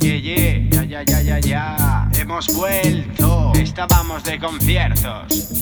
Ye, ye, ya, ya, ya, ya, ya. Hemos vuelto. Estábamos de conciertos.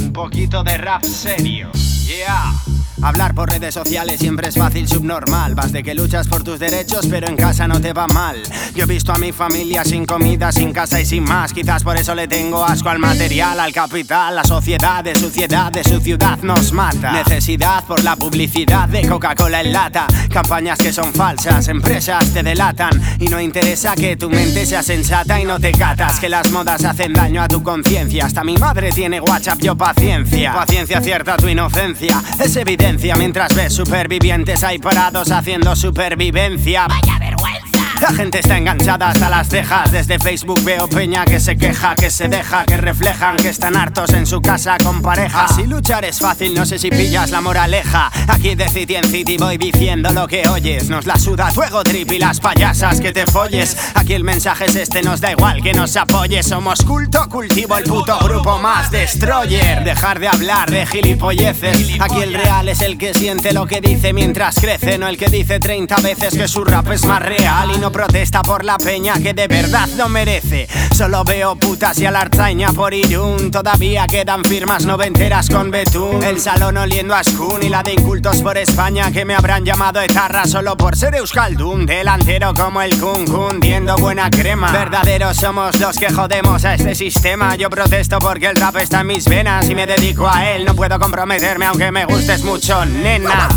Un poquito de rap serio. Yeah. Hablar por redes sociales siempre es fácil, subnormal. Vas de que luchas por tus derechos, pero en casa no te va mal. Yo he visto a mi familia sin comida, sin casa y sin más. Quizás por eso le tengo asco al material, al capital. La sociedad de suciedad de su ciudad nos mata. Necesidad por la publicidad de Coca-Cola en lata. Campañas que son falsas, empresas te delatan. Y no interesa que tu mente sea sensata y no te catas. Que las modas hacen daño a tu conciencia. Hasta mi madre tiene WhatsApp, yo paciencia. Paciencia cierta tu inocencia. Es evidente mientras ves supervivientes ahí parados haciendo supervivencia. Vaya vergüenza. La gente está enganchada hasta las cejas. Desde Facebook veo peña que se queja, que se deja, que reflejan que están hartos en su casa con pareja. Si luchar es fácil, no sé si pillas la moraleja. Aquí de City en City voy diciendo lo que oyes. Nos la suda fuego trip y las payasas que te folles. Aquí el mensaje es este, nos da igual que nos apoyes. Somos culto, cultivo el puto grupo más destroyer. Dejar de hablar de gilipolleces. Aquí el real es el que siente lo que dice mientras crece, no el que dice 30 veces que su rap es más real y no protesta por la peña que de verdad no merece. Solo veo putas y alarzaña por Irún. Todavía quedan firmas noventeras con Betún. El salón oliendo a Skun y la de incultos por España que me habrán llamado etarra solo por ser Euskaldun. Delantero como el Kun cundiendo buena crema. Verdaderos somos los que jodemos a este sistema. Yo protesto porque el rap está en mis venas y me dedico a él. No puedo comprometerme aunque me gustes mucho, nena.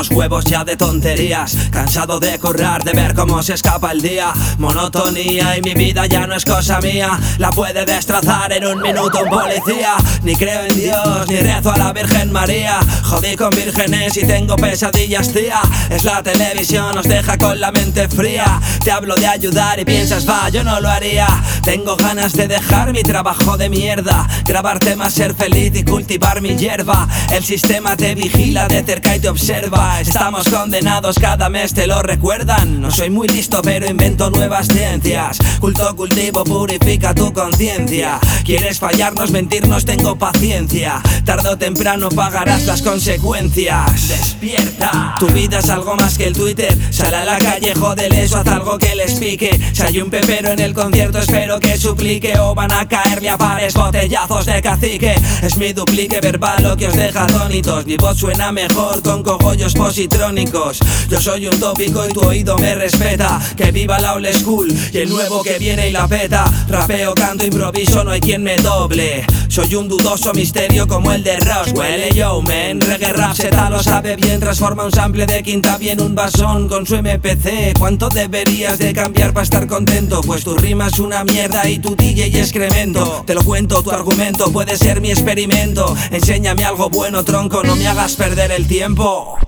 Los huevos ya de tonterías. Cansado de currar, de ver cómo se escapa el día. Monotonía y mi vida ya no es cosa mía. La puede destrozar en un minuto un policía. Ni creo en Dios, ni rezo a la Virgen María. Jodí con vírgenes y tengo pesadillas, tía. Es la televisión, nos deja con la mente fría. Te hablo de ayudar y piensas, va, yo no lo haría. Tengo ganas de dejar mi trabajo de mierda. Grabar temas, ser feliz y cultivar mi hierba. El sistema te vigila de cerca y te observa. Estamos condenados, cada mes te lo recuerdan. No soy muy listo, pero invento nuevas ciencias. Culto, cultivo, purifica tu conciencia. Quieres fallarnos, mentirnos, tengo paciencia. Tarde o temprano pagarás las consecuencias. Despierta. Tu vida es algo más que el Twitter. Sal a la calle, jódele eso, haz algo que les pique. Si hay un pepero en el concierto, espero que suplique. O van a caerle a pares botellazos de cacique. Es mi duplique verbal lo que os deja atónitos. Mi voz suena mejor con cogollos positrónicos. Yo soy un tópico y tu oído me respeta. Que viva la old school y el nuevo que viene y la peta. Rapeo, canto, improviso, no hay quien me doble. Soy un dudoso misterio como el de Roswell. Yo, man, reggae rap, Z lo sabe bien. Transforma un sample de quinta bien un basón con su MPC. ¿Cuánto deberías de cambiar para estar contento? Pues tu rima es una mierda y tu DJ excremento. Te lo cuento, tu argumento puede ser mi experimento. Enséñame algo bueno, tronco, no me hagas perder el tiempo.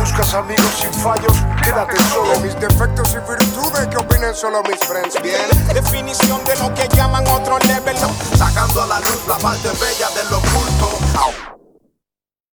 Buscas amigos sin fallos, quédate solo. Mis defectos y virtudes, que opinen solo mis friends. Bien, Definición de lo que llaman otro level. sacando a la luz la parte bella